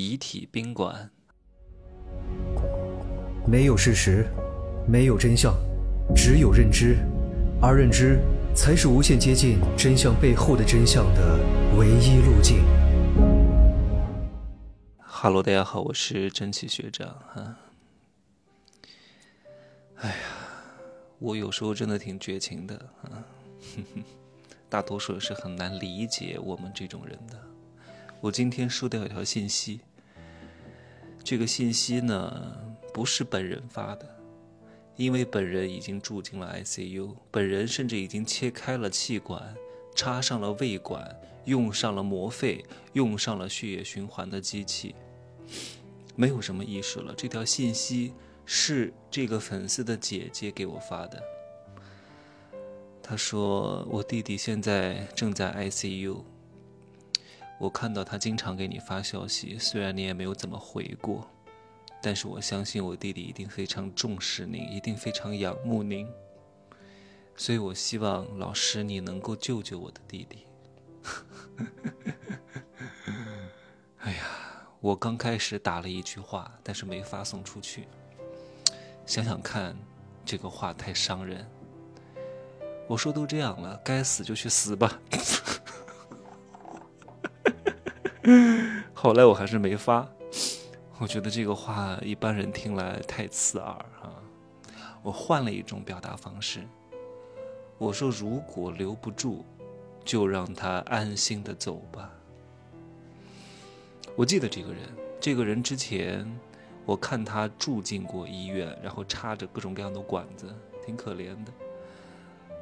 遗体宾馆。没有事实，没有真相，只有认知，而认知才是无限接近真相背后的真相的唯一路径。哈喽，大家好，我是真奇学长哈。哎呀，我有时候真的挺绝情的啊，大多数人是很难理解我们这种人的。我今天收到一条信息，这个信息呢不是本人发的，因为本人已经住进了 ICU，本人甚至已经切开了气管，插上了胃管，用上了膜肺，用上了血液循环的机器。没有什么意识了。这条信息是这个粉丝的姐姐给我发的。她说：“我弟弟现在正在 ICU。我看到他经常给你发消息，虽然你也没有怎么回过，但是我相信我弟弟一定非常重视您，一定非常仰慕您。所以我希望老师你能够救救我的弟弟。”哎呀！我刚开始打了一句话，但是没发送出去。想想看，这个话太伤人。我说都这样了，该死就去死吧。后来我还是没发，我觉得这个话一般人听来太刺耳啊。我换了一种表达方式，我说如果留不住，就让他安心的走吧。我记得这个人，这个人之前我看他住进过医院，然后插着各种各样的管子，挺可怜的。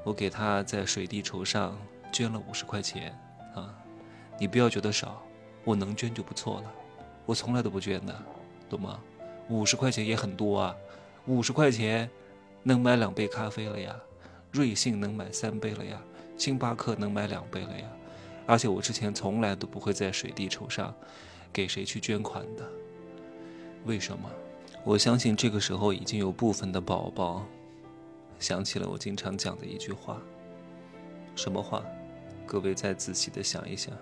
我给他在水滴筹上捐了五十块钱啊，你不要觉得少，我能捐就不错了。我从来都不捐的，懂吗？五十块钱也很多啊，五十块钱能买两杯咖啡了呀，瑞幸能买三杯了呀，星巴克能买两杯了呀。而且我之前从来都不会在水滴筹上。给谁去捐款的？为什么？我相信这个时候已经有部分的宝宝想起了我经常讲的一句话。什么话？各位再仔细的想一想。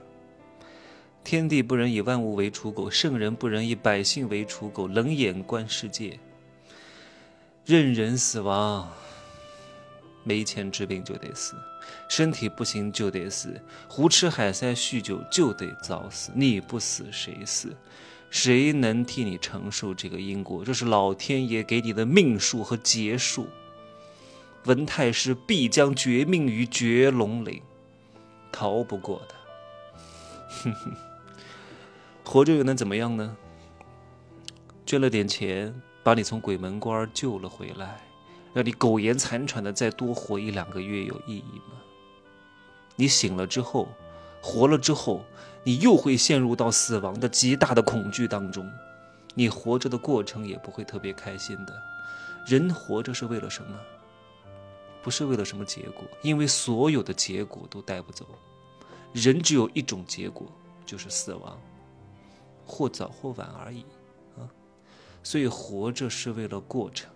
天地不仁，以万物为刍狗；圣人不仁，以百姓为刍狗。冷眼观世界，任人死亡。没钱治病就得死，身体不行就得死，胡吃海塞、酗酒就得早死。你不死谁死？谁能替你承受这个因果？这是老天爷给你的命数和劫数。文太师必将绝命于绝龙岭，逃不过的。哼哼，活着又能怎么样呢？捐了点钱，把你从鬼门关救了回来。让你苟延残喘的再多活一两个月有意义吗？你醒了之后，活了之后，你又会陷入到死亡的极大的恐惧当中。你活着的过程也不会特别开心的。人活着是为了什么？不是为了什么结果，因为所有的结果都带不走。人只有一种结果，就是死亡，或早或晚而已啊。所以活着是为了过程。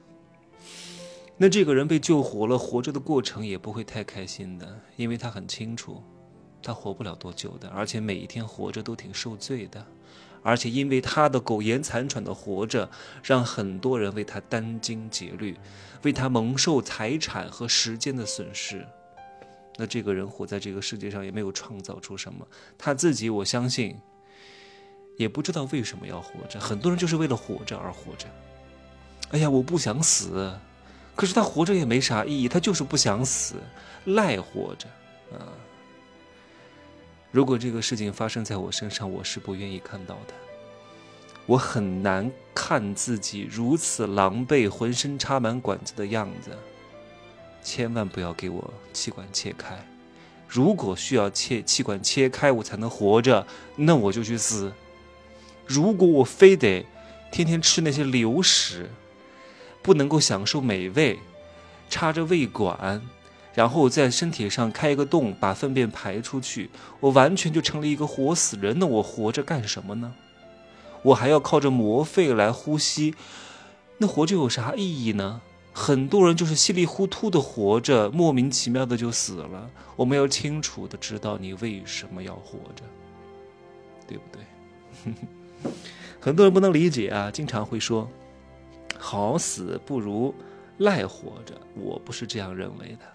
那这个人被救活了，活着的过程也不会太开心的，因为他很清楚，他活不了多久的，而且每一天活着都挺受罪的，而且因为他的苟延残喘的活着，让很多人为他殚精竭虑，为他蒙受财产和时间的损失。那这个人活在这个世界上也没有创造出什么，他自己我相信，也不知道为什么要活着。很多人就是为了活着而活着。哎呀，我不想死。可是他活着也没啥意义，他就是不想死，赖活着，啊！如果这个事情发生在我身上，我是不愿意看到的。我很难看自己如此狼狈、浑身插满管子的样子。千万不要给我气管切开。如果需要切气管切开我才能活着，那我就去死。如果我非得天天吃那些流食，不能够享受美味，插着胃管，然后在身体上开一个洞，把粪便排出去，我完全就成了一个活死人。那我活着干什么呢？我还要靠着膜肺来呼吸，那活着有啥意义呢？很多人就是稀里糊涂的活着，莫名其妙的就死了。我们要清楚的知道你为什么要活着，对不对？很多人不能理解啊，经常会说“好死不如赖活着”，我不是这样认为的。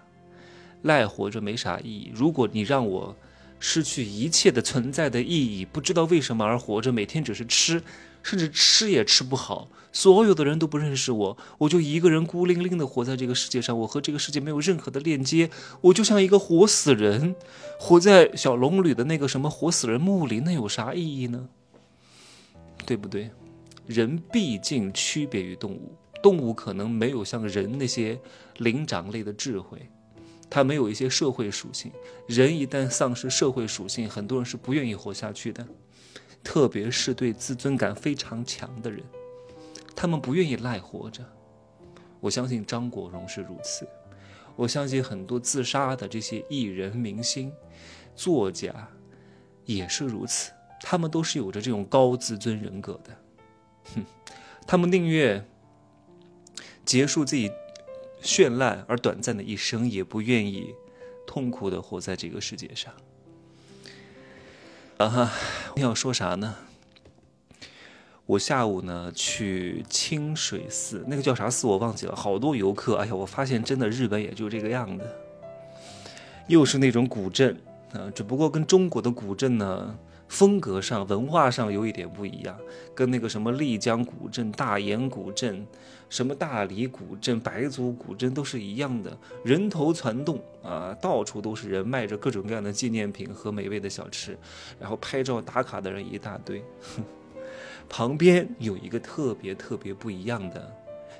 赖活着没啥意义。如果你让我失去一切的存在的意义，不知道为什么而活着，每天只是吃，甚至吃也吃不好，所有的人都不认识我，我就一个人孤零零的活在这个世界上，我和这个世界没有任何的链接，我就像一个活死人，活在小龙女的那个什么活死人墓里，那有啥意义呢？对不对？人毕竟区别于动物，动物可能没有像人那些灵长类的智慧。它没有一些社会属性，人一旦丧失社会属性，很多人是不愿意活下去的，特别是对自尊感非常强的人，他们不愿意赖活着。我相信张国荣是如此，我相信很多自杀的这些艺人、明星、作家也是如此，他们都是有着这种高自尊人格的，哼，他们宁愿结束自己。绚烂而短暂的一生，也不愿意痛苦的活在这个世界上。啊哈，要说啥呢？我下午呢去清水寺，那个叫啥寺我忘记了，好多游客。哎呀，我发现真的日本也就这个样子，又是那种古镇啊，只不过跟中国的古镇呢。风格上、文化上有一点不一样，跟那个什么丽江古镇、大研古镇、什么大理古镇、白族古镇都是一样的，人头攒动啊，到处都是人，卖着各种各样的纪念品和美味的小吃，然后拍照打卡的人一大堆。旁边有一个特别特别不一样的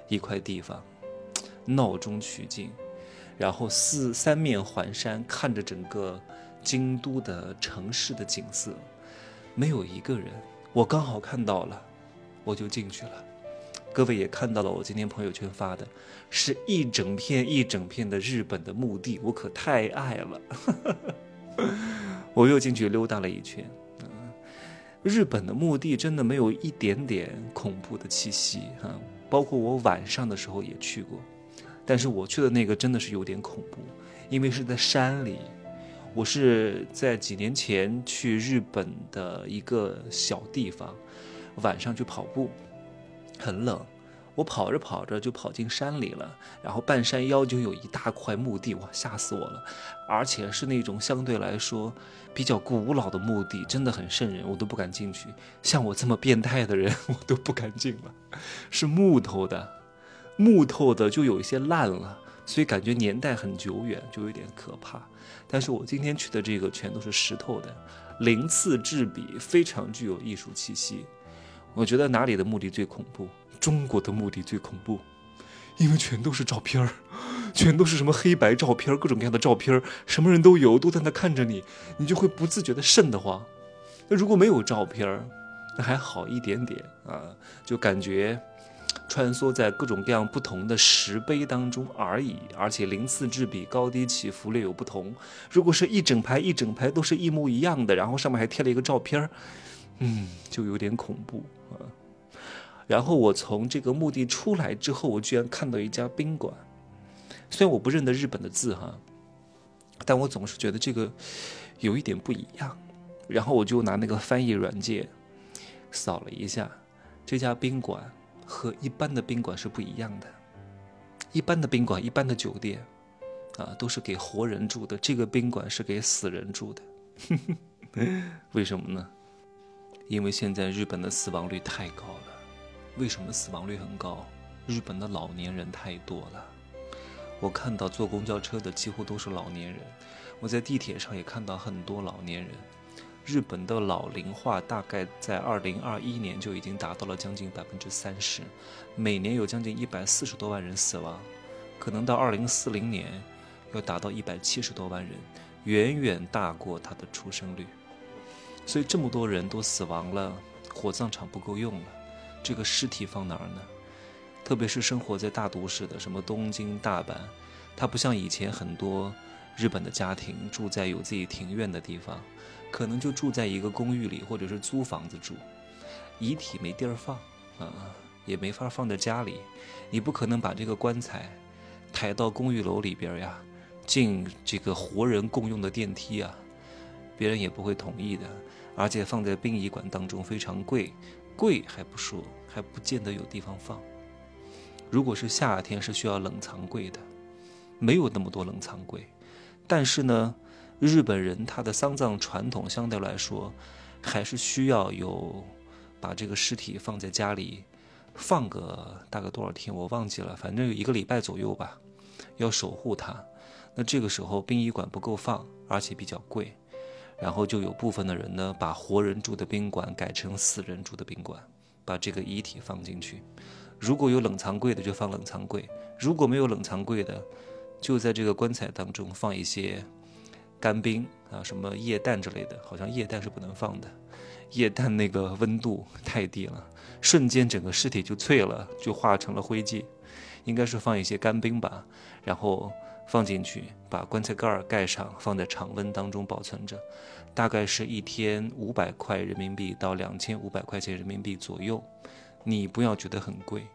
一块地方，闹中取静，然后四三面环山，看着整个京都的城市的景色。没有一个人，我刚好看到了，我就进去了。各位也看到了，我今天朋友圈发的，是一整片一整片的日本的墓地，我可太爱了。我又进去溜达了一圈，日本的墓地真的没有一点点恐怖的气息哈，包括我晚上的时候也去过，但是我去的那个真的是有点恐怖，因为是在山里。我是在几年前去日本的一个小地方，晚上去跑步，很冷，我跑着跑着就跑进山里了，然后半山腰就有一大块墓地，哇，吓死我了！而且是那种相对来说比较古老的墓地，真的很瘆人，我都不敢进去。像我这么变态的人，我都不敢进了。是木头的，木头的就有一些烂了。所以感觉年代很久远，就有点可怕。但是我今天去的这个全都是石头的，鳞次栉比，非常具有艺术气息。我觉得哪里的墓地最恐怖？中国的墓地最恐怖，因为全都是照片儿，全都是什么黑白照片，各种各样的照片儿，什么人都有，都在那看着你，你就会不自觉的瘆得慌。那如果没有照片儿那还好一点点啊，就感觉。穿梭在各种各样不同的石碑当中而已，而且鳞次栉比，高低起伏略有不同。如果是一整排一整排都是一模一样的，然后上面还贴了一个照片儿，嗯，就有点恐怖啊。然后我从这个墓地出来之后，我居然看到一家宾馆。虽然我不认得日本的字哈，但我总是觉得这个有一点不一样。然后我就拿那个翻译软件扫了一下这家宾馆。和一般的宾馆是不一样的，一般的宾馆、一般的酒店，啊，都是给活人住的。这个宾馆是给死人住的，为什么呢？因为现在日本的死亡率太高了。为什么死亡率很高？日本的老年人太多了。我看到坐公交车的几乎都是老年人，我在地铁上也看到很多老年人。日本的老龄化大概在二零二一年就已经达到了将近百分之三十，每年有将近一百四十多万人死亡，可能到二零四零年要达到一百七十多万人，远远大过它的出生率。所以这么多人都死亡了，火葬场不够用了，这个尸体放哪儿呢？特别是生活在大都市的，什么东京、大阪，它不像以前很多日本的家庭住在有自己庭院的地方。可能就住在一个公寓里，或者是租房子住，遗体没地儿放啊，也没法放在家里。你不可能把这个棺材抬到公寓楼里边呀，进这个活人共用的电梯啊，别人也不会同意的。而且放在殡仪馆当中非常贵，贵还不说，还不见得有地方放。如果是夏天，是需要冷藏柜的，没有那么多冷藏柜。但是呢，日本人他的丧葬传统相对来说，还是需要有把这个尸体放在家里，放个大概多少天我忘记了，反正有一个礼拜左右吧，要守护它。那这个时候殡仪馆不够放，而且比较贵，然后就有部分的人呢，把活人住的宾馆改成死人住的宾馆，把这个遗体放进去。如果有冷藏柜的就放冷藏柜，如果没有冷藏柜的，就在这个棺材当中放一些干冰啊，什么液氮之类的，好像液氮是不能放的，液氮那个温度太低了，瞬间整个尸体就脆了，就化成了灰烬。应该是放一些干冰吧，然后放进去，把棺材盖儿盖上，放在常温当中保存着，大概是一天五百块人民币到两千五百块钱人民币左右。你不要觉得很贵，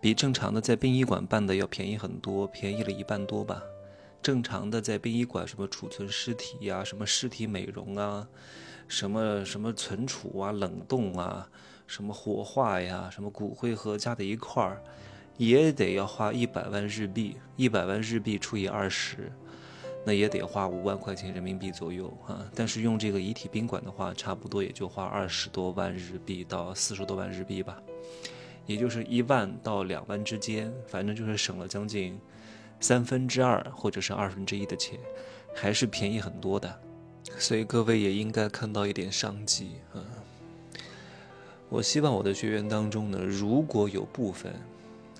比正常的在殡仪馆办的要便宜很多，便宜了一半多吧。正常的在殡仪馆什么储存尸体呀，什么尸体美容啊，什么什么存储啊、冷冻啊，什么火化呀，什么骨灰盒加在一块儿，也得要花一百万日币，一百万日币除以二十，那也得花五万块钱人民币左右啊。但是用这个遗体宾馆的话，差不多也就花二十多万日币到四十多万日币吧。也就是一万到两万之间，反正就是省了将近三分之二或者是二分之一的钱，还是便宜很多的。所以各位也应该看到一点商机啊！我希望我的学员当中呢，如果有部分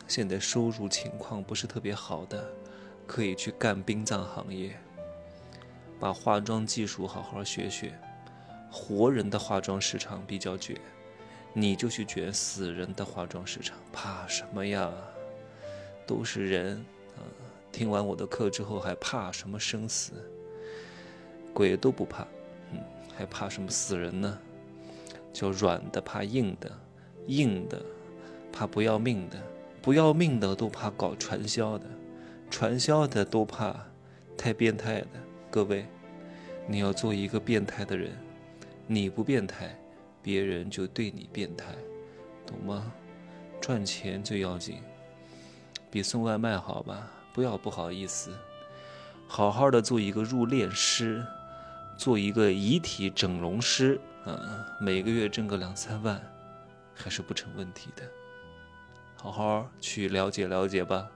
现在收入情况不是特别好的，可以去干殡葬行业，把化妆技术好好学学。活人的化妆市场比较卷。你就去卷死人的化妆市场，怕什么呀？都是人啊！听完我的课之后还怕什么生死？鬼都不怕，嗯，还怕什么死人呢？叫软的怕硬的，硬的怕不要命的，不要命的都怕搞传销的，传销的都怕太变态的。各位，你要做一个变态的人，你不变态。别人就对你变态，懂吗？赚钱最要紧，比送外卖好吧？不要不好意思，好好的做一个入殓师，做一个遗体整容师，嗯，每个月挣个两三万，还是不成问题的。好好去了解了解吧，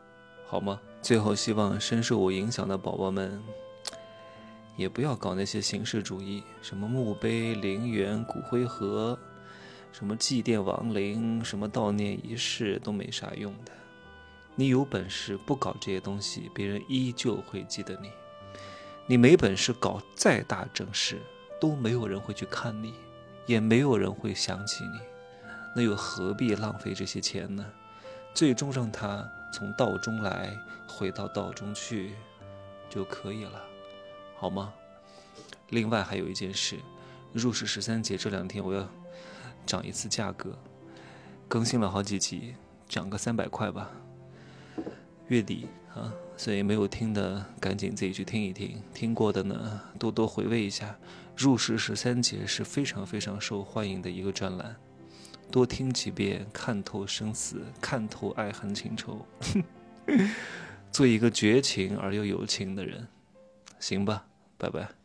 好吗？最后，希望深受我影响的宝宝们。也不要搞那些形式主义，什么墓碑、陵园、骨灰盒，什么祭奠亡灵、什么悼念仪式都没啥用的。你有本事不搞这些东西，别人依旧会记得你；你没本事搞再大正事，都没有人会去看你，也没有人会想起你。那又何必浪费这些钱呢？最终让他从道中来，回到道中去，就可以了。好吗？另外还有一件事，入室十三节这两天我要涨一次价格，更新了好几集，涨个三百块吧。月底啊，所以没有听的赶紧自己去听一听，听过的呢多多回味一下。入室十三节是非常非常受欢迎的一个专栏，多听几遍，看透生死，看透爱恨情仇，做一个绝情而又有情的人，行吧。拜拜。